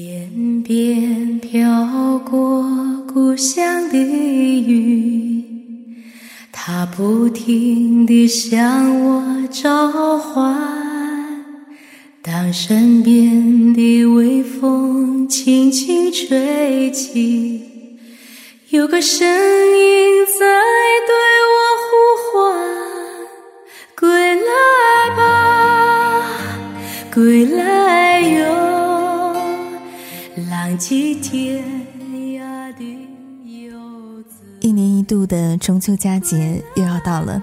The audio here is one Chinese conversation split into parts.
天边飘过故乡的云，它不停地向我召唤。当身边的微风轻轻吹起，有个声音在对我呼唤：归来吧，归来。一年一度的中秋佳节又要到了，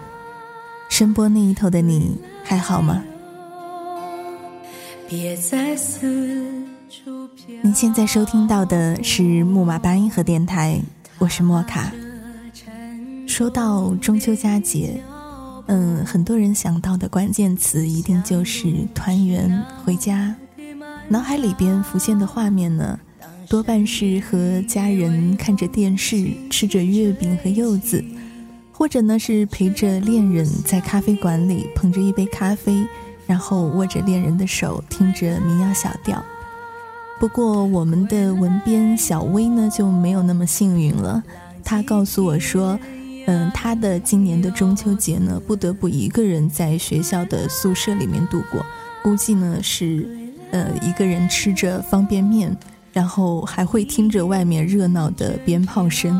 声波那一头的你还好吗？您现在收听到的是木马八音盒电台，我是莫卡。说到中秋佳节，嗯，很多人想到的关键词一定就是团圆、回家，脑海里边浮现的画面呢？多半是和家人看着电视，吃着月饼和柚子，或者呢是陪着恋人在咖啡馆里捧着一杯咖啡，然后握着恋人的手，听着民谣小调。不过我们的文编小薇呢就没有那么幸运了，她告诉我说，嗯，她的今年的中秋节呢不得不一个人在学校的宿舍里面度过，估计呢是，呃，一个人吃着方便面。然后还会听着外面热闹的鞭炮声，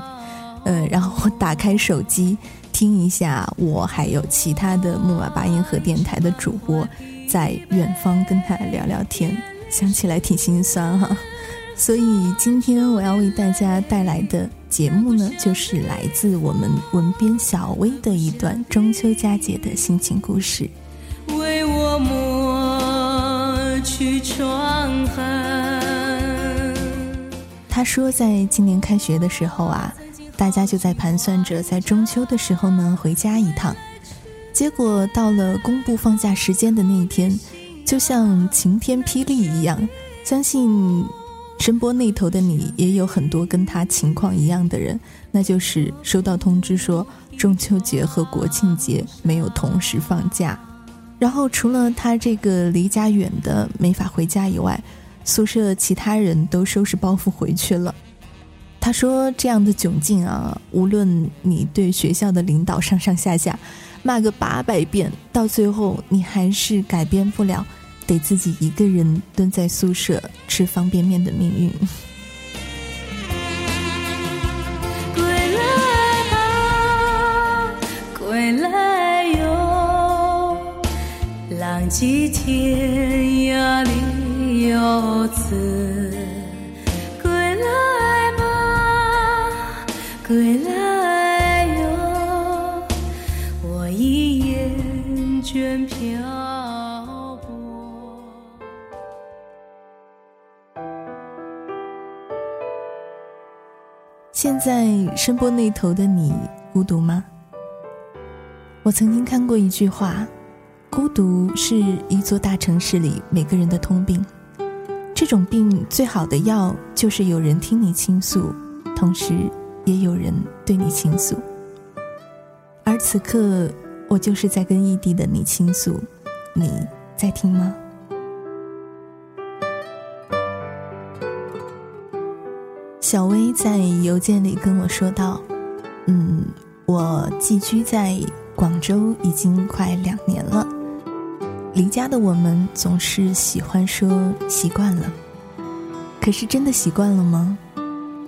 呃，然后打开手机听一下我还有其他的木马八音盒电台的主播在远方跟他聊聊天，想起来挺心酸哈。所以今天我要为大家带来的节目呢，就是来自我们文编小薇的一段中秋佳节的心情故事。为我抹去窗痕。他说，在今年开学的时候啊，大家就在盘算着在中秋的时候呢回家一趟。结果到了公布放假时间的那一天，就像晴天霹雳一样。相信声波那头的你也有很多跟他情况一样的人，那就是收到通知说中秋节和国庆节没有同时放假。然后除了他这个离家远的没法回家以外，宿舍其他人都收拾包袱回去了。他说：“这样的窘境啊，无论你对学校的领导上上下下骂个八百遍，到最后你还是改变不了得自己一个人蹲在宿舍吃方便面的命运。”归来吧，归来哟，浪迹天涯里。游子归来吧，归来哟，我已厌倦漂泊。现在声波那头的你孤独吗？我曾经看过一句话：孤独是一座大城市里每个人的通病。这种病最好的药就是有人听你倾诉，同时也有人对你倾诉。而此刻，我就是在跟异地的你倾诉，你在听吗？小薇在邮件里跟我说道：“嗯，我寄居在广州已经快两年了。”离家的我们总是喜欢说习惯了，可是真的习惯了吗？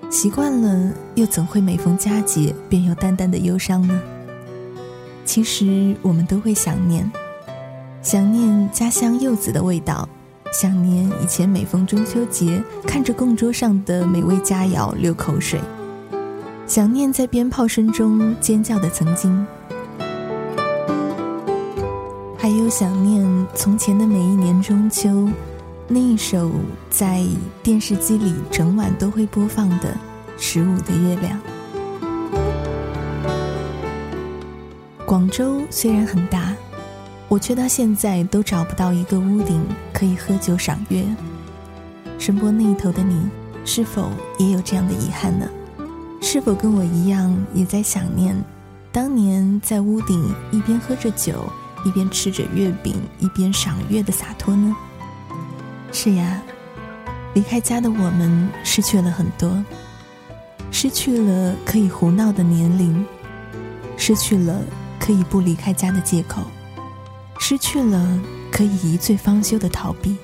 习惯了又怎会每逢佳节便有淡淡的忧伤呢？其实我们都会想念，想念家乡柚子的味道，想念以前每逢中秋节看着供桌上的美味佳肴流口水，想念在鞭炮声中尖叫的曾经。还有想念从前的每一年中秋，那一首在电视机里整晚都会播放的《十五的月亮》。广州虽然很大，我却到现在都找不到一个屋顶可以喝酒赏月。声波那一头的你，是否也有这样的遗憾呢？是否跟我一样，也在想念当年在屋顶一边喝着酒？一边吃着月饼，一边赏月的洒脱呢？是呀，离开家的我们失去了很多，失去了可以胡闹的年龄，失去了可以不离开家的借口，失去了可以一醉方休的逃避。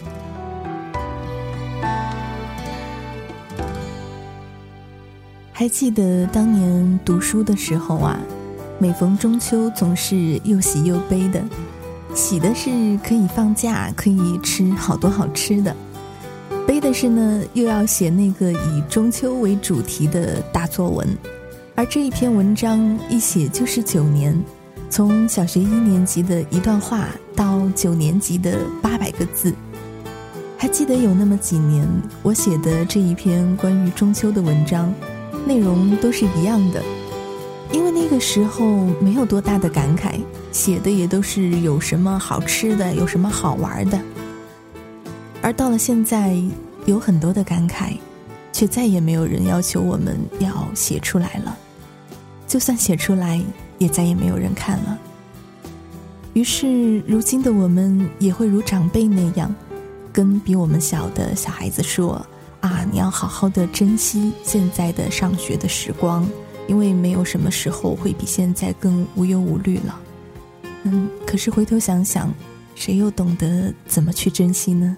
还记得当年读书的时候啊，每逢中秋总是又喜又悲的。喜的是可以放假，可以吃好多好吃的；悲的是呢，又要写那个以中秋为主题的大作文。而这一篇文章一写就是九年，从小学一年级的一段话到九年级的八百个字。还记得有那么几年，我写的这一篇关于中秋的文章。内容都是一样的，因为那个时候没有多大的感慨，写的也都是有什么好吃的，有什么好玩的。而到了现在，有很多的感慨，却再也没有人要求我们要写出来了。就算写出来，也再也没有人看了。于是，如今的我们也会如长辈那样，跟比我们小的小孩子说。啊，你要好好的珍惜现在的上学的时光，因为没有什么时候会比现在更无忧无虑了。嗯，可是回头想想，谁又懂得怎么去珍惜呢？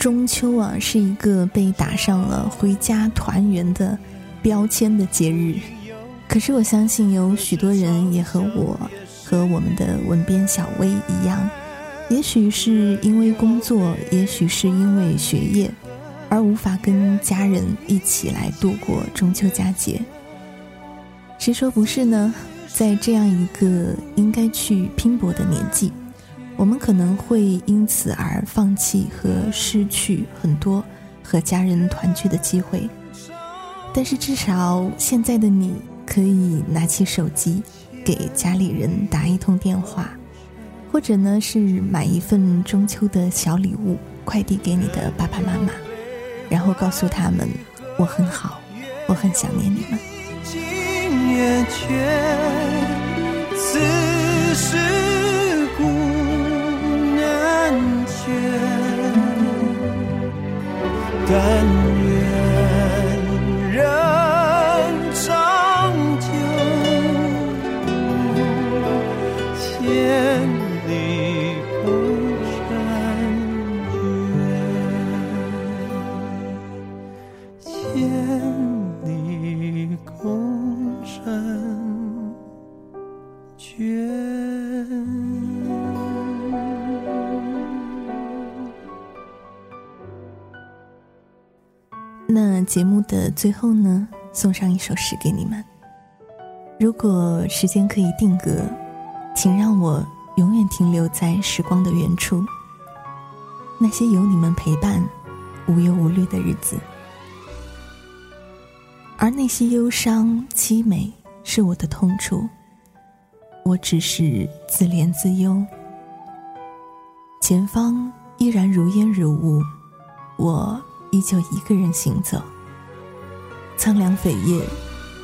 中秋啊，是一个被打上了回家团圆的标签的节日。可是我相信有许多人也和我和我们的文编小薇一样，也许是因为工作，也许是因为学业，而无法跟家人一起来度过中秋佳节。谁说不是呢？在这样一个应该去拼搏的年纪。我们可能会因此而放弃和失去很多和家人团聚的机会，但是至少现在的你可以拿起手机，给家里人打一通电话，或者呢是买一份中秋的小礼物快递给你的爸爸妈妈，然后告诉他们我很好，我很想念你们。但愿人长久，千里共婵娟，千里共婵娟。节目的最后呢，送上一首诗给你们。如果时间可以定格，请让我永远停留在时光的原处，那些有你们陪伴、无忧无虑的日子。而那些忧伤、凄美是我的痛处，我只是自怜自忧。前方依然如烟如雾，我。依旧一个人行走，苍凉扉页，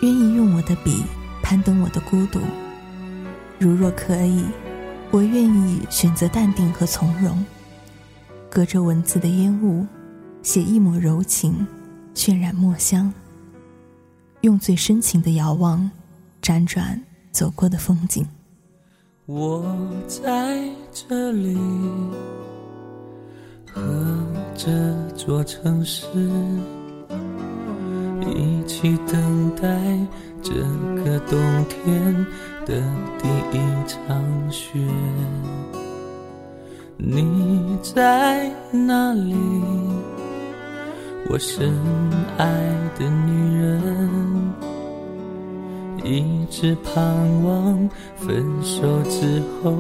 愿意用我的笔攀登我的孤独。如若可以，我愿意选择淡定和从容，隔着文字的烟雾，写一抹柔情，渲染墨香。用最深情的遥望，辗转走过的风景。我在这里。和。这座城市，一起等待这个冬天的第一场雪。你在哪里？我深爱的女人，一直盼望分手之后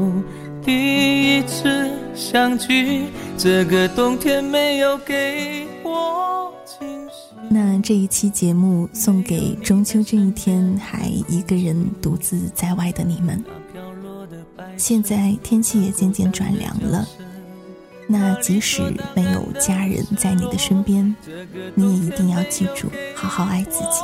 第一次相聚。这个冬天没有给我惊喜。那这一期节目送给中秋这一天还一个人独自在外的你们。现在天气也渐渐转凉了，那即使没有家人在你的身边，你也一定要记住，好好爱自己。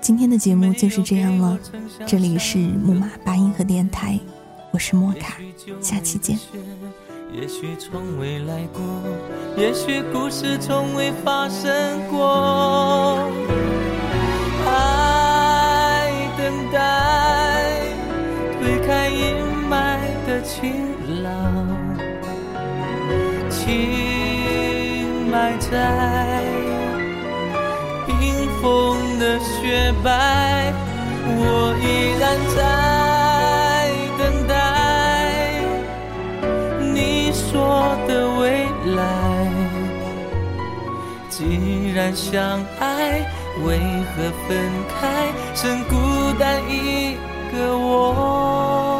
今天的节目就是这样了，这里是木马八音盒电台，我是莫卡，下期见。也许从未来过，也许故事从未发生过。爱等待，推开阴霾的晴朗，情埋在冰封的雪白，我依然在说的未来。既然相爱，为何分开？剩孤单一个我。